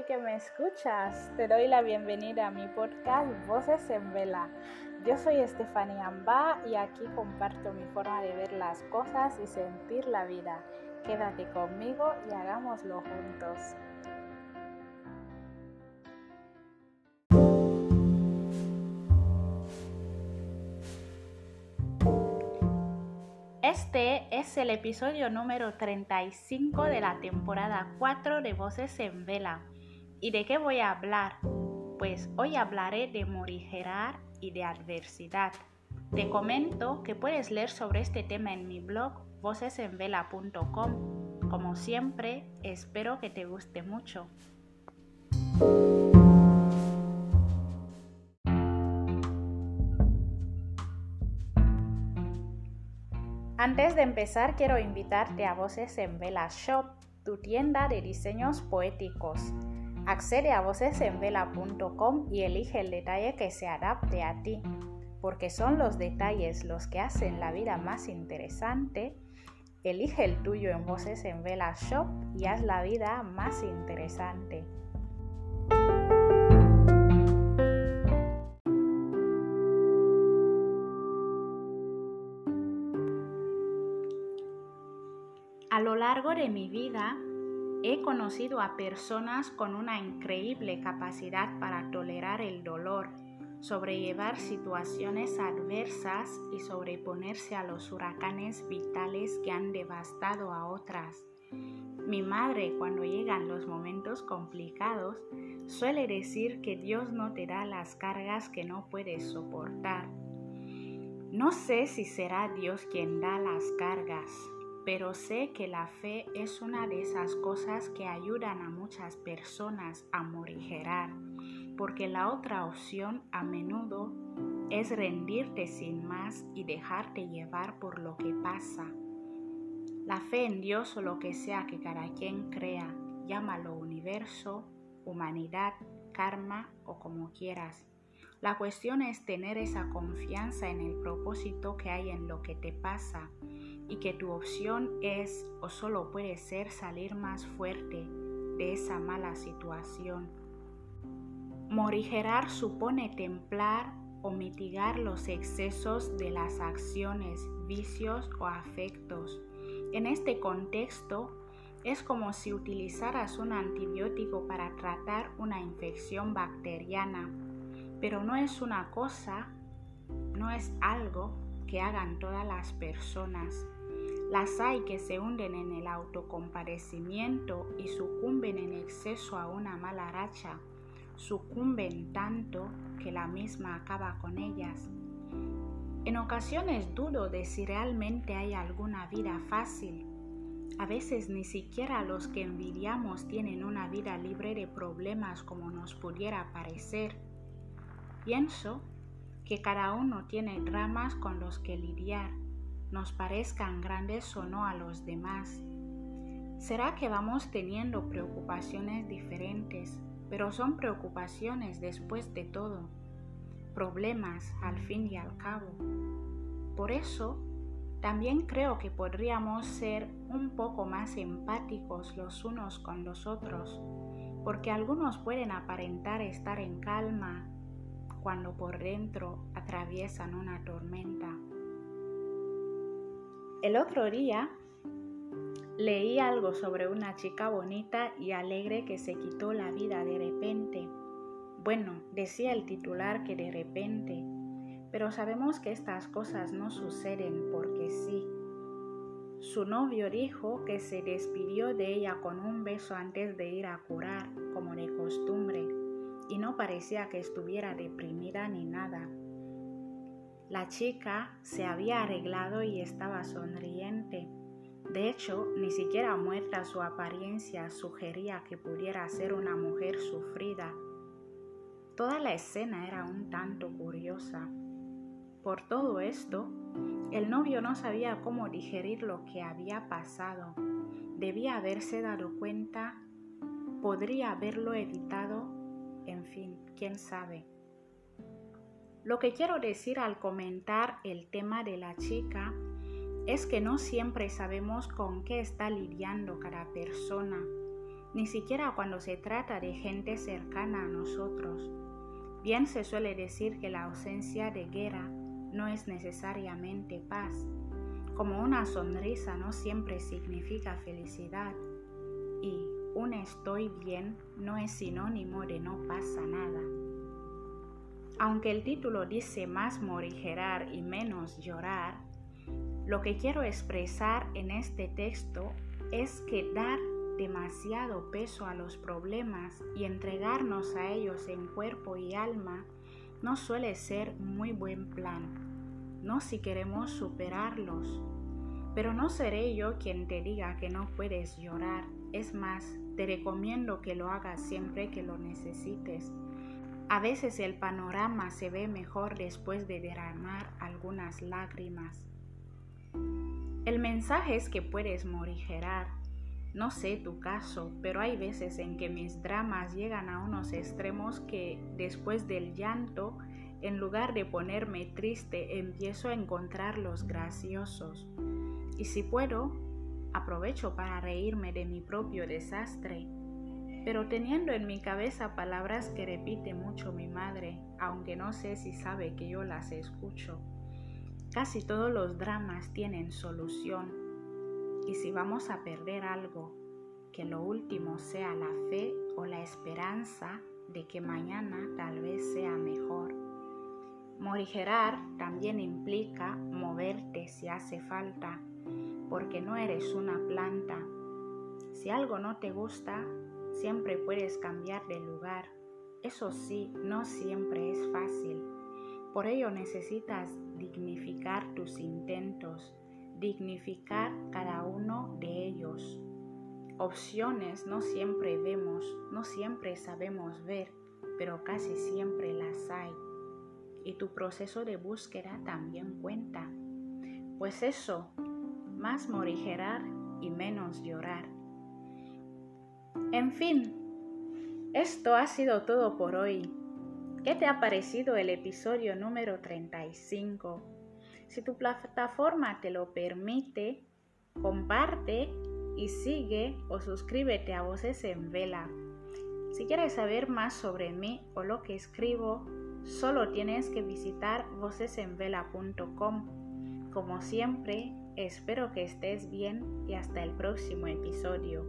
que me escuchas. Te doy la bienvenida a mi podcast Voces en Vela. Yo soy Estefanía Amba y aquí comparto mi forma de ver las cosas y sentir la vida. Quédate conmigo y hagámoslo juntos. Este es el episodio número 35 de la temporada 4 de Voces en Vela. ¿Y de qué voy a hablar? Pues hoy hablaré de morigerar y de adversidad. Te comento que puedes leer sobre este tema en mi blog vocesenvela.com. Como siempre, espero que te guste mucho. Antes de empezar, quiero invitarte a Voces en Vela Shop, tu tienda de diseños poéticos. Accede a vocesenvela.com y elige el detalle que se adapte a ti, porque son los detalles los que hacen la vida más interesante. Elige el tuyo en Voces en Vela Shop y haz la vida más interesante. A lo largo de mi vida he conocido a personas con una increíble capacidad para tolerar el dolor, sobrellevar situaciones adversas y sobreponerse a los huracanes vitales que han devastado a otras. Mi madre, cuando llegan los momentos complicados, suele decir que Dios no te da las cargas que no puedes soportar. No sé si será Dios quien da las cargas, pero sé que la fe es una de esas cosas que ayudan a muchas personas a morigerar, porque la otra opción a menudo es rendirte sin más y dejarte llevar por lo que pasa. La fe en Dios o lo que sea que cada quien crea, llámalo universo, humanidad, karma o como quieras. La cuestión es tener esa confianza en el propósito que hay en lo que te pasa y que tu opción es o solo puede ser salir más fuerte de esa mala situación. Morigerar supone templar o mitigar los excesos de las acciones, vicios o afectos. En este contexto, es como si utilizaras un antibiótico para tratar una infección bacteriana, pero no es una cosa, no es algo que hagan todas las personas. Las hay que se hunden en el autocompadecimiento y sucumben en exceso a una mala racha, sucumben tanto que la misma acaba con ellas. En ocasiones dudo de si realmente hay alguna vida fácil. A veces ni siquiera los que envidiamos tienen una vida libre de problemas como nos pudiera parecer. Pienso que cada uno tiene dramas con los que lidiar nos parezcan grandes o no a los demás. ¿Será que vamos teniendo preocupaciones diferentes, pero son preocupaciones después de todo? Problemas al fin y al cabo. Por eso, también creo que podríamos ser un poco más empáticos los unos con los otros, porque algunos pueden aparentar estar en calma cuando por dentro atraviesan una tormenta. El otro día leí algo sobre una chica bonita y alegre que se quitó la vida de repente. Bueno, decía el titular que de repente, pero sabemos que estas cosas no suceden porque sí. Su novio dijo que se despidió de ella con un beso antes de ir a curar, como de costumbre, y no parecía que estuviera deprimida ni nada. La chica se había arreglado y estaba sonriente. De hecho, ni siquiera muerta su apariencia sugería que pudiera ser una mujer sufrida. Toda la escena era un tanto curiosa. Por todo esto, el novio no sabía cómo digerir lo que había pasado. Debía haberse dado cuenta, podría haberlo evitado, en fin, quién sabe. Lo que quiero decir al comentar el tema de la chica es que no siempre sabemos con qué está lidiando cada persona. ni siquiera cuando se trata de gente cercana a nosotros. Bien se suele decir que la ausencia de guerra no es necesariamente paz, como una sonrisa no siempre significa felicidad y un estoy bien no es sinónimo de no pasa nada. Aunque el título dice más morigerar y menos llorar, lo que quiero expresar en este texto es que dar demasiado peso a los problemas y entregarnos a ellos en cuerpo y alma no suele ser muy buen plan, no si queremos superarlos. Pero no seré yo quien te diga que no puedes llorar, es más, te recomiendo que lo hagas siempre que lo necesites. A veces el panorama se ve mejor después de derramar algunas lágrimas. El mensaje es que puedes morigerar. No sé tu caso, pero hay veces en que mis dramas llegan a unos extremos que después del llanto, en lugar de ponerme triste, empiezo a encontrarlos graciosos. Y si puedo, aprovecho para reírme de mi propio desastre, pero teniendo en mi cabeza palabras que repite mucho mi madre, aunque no sé si sabe que yo las escucho. Casi todos los dramas tienen solución, y si vamos a perder algo, que lo último sea la fe o la esperanza de que mañana tal vez sea mejor. Morigerar también implica moverte si hace falta porque no eres una planta. Si algo no te gusta, siempre puedes cambiar de lugar. Eso sí, no siempre es fácil. Por ello necesitas dignificar tus intentos, dignificar cada uno de ellos. Opciones no siempre vemos, no siempre sabemos ver, pero casi siempre las hay. Y tu proceso de búsqueda también cuenta. Pues eso, más morigerar y menos llorar. En fin, esto ha sido todo por hoy. ¿Qué te ha parecido el episodio número 35? Si tu plataforma te lo permite, comparte y sigue o suscríbete a Voces en Vela. Si quieres saber más sobre mí o lo que escribo, solo tienes que visitar vocesenvela.com. Como siempre, Espero que estés bien y hasta el próximo episodio.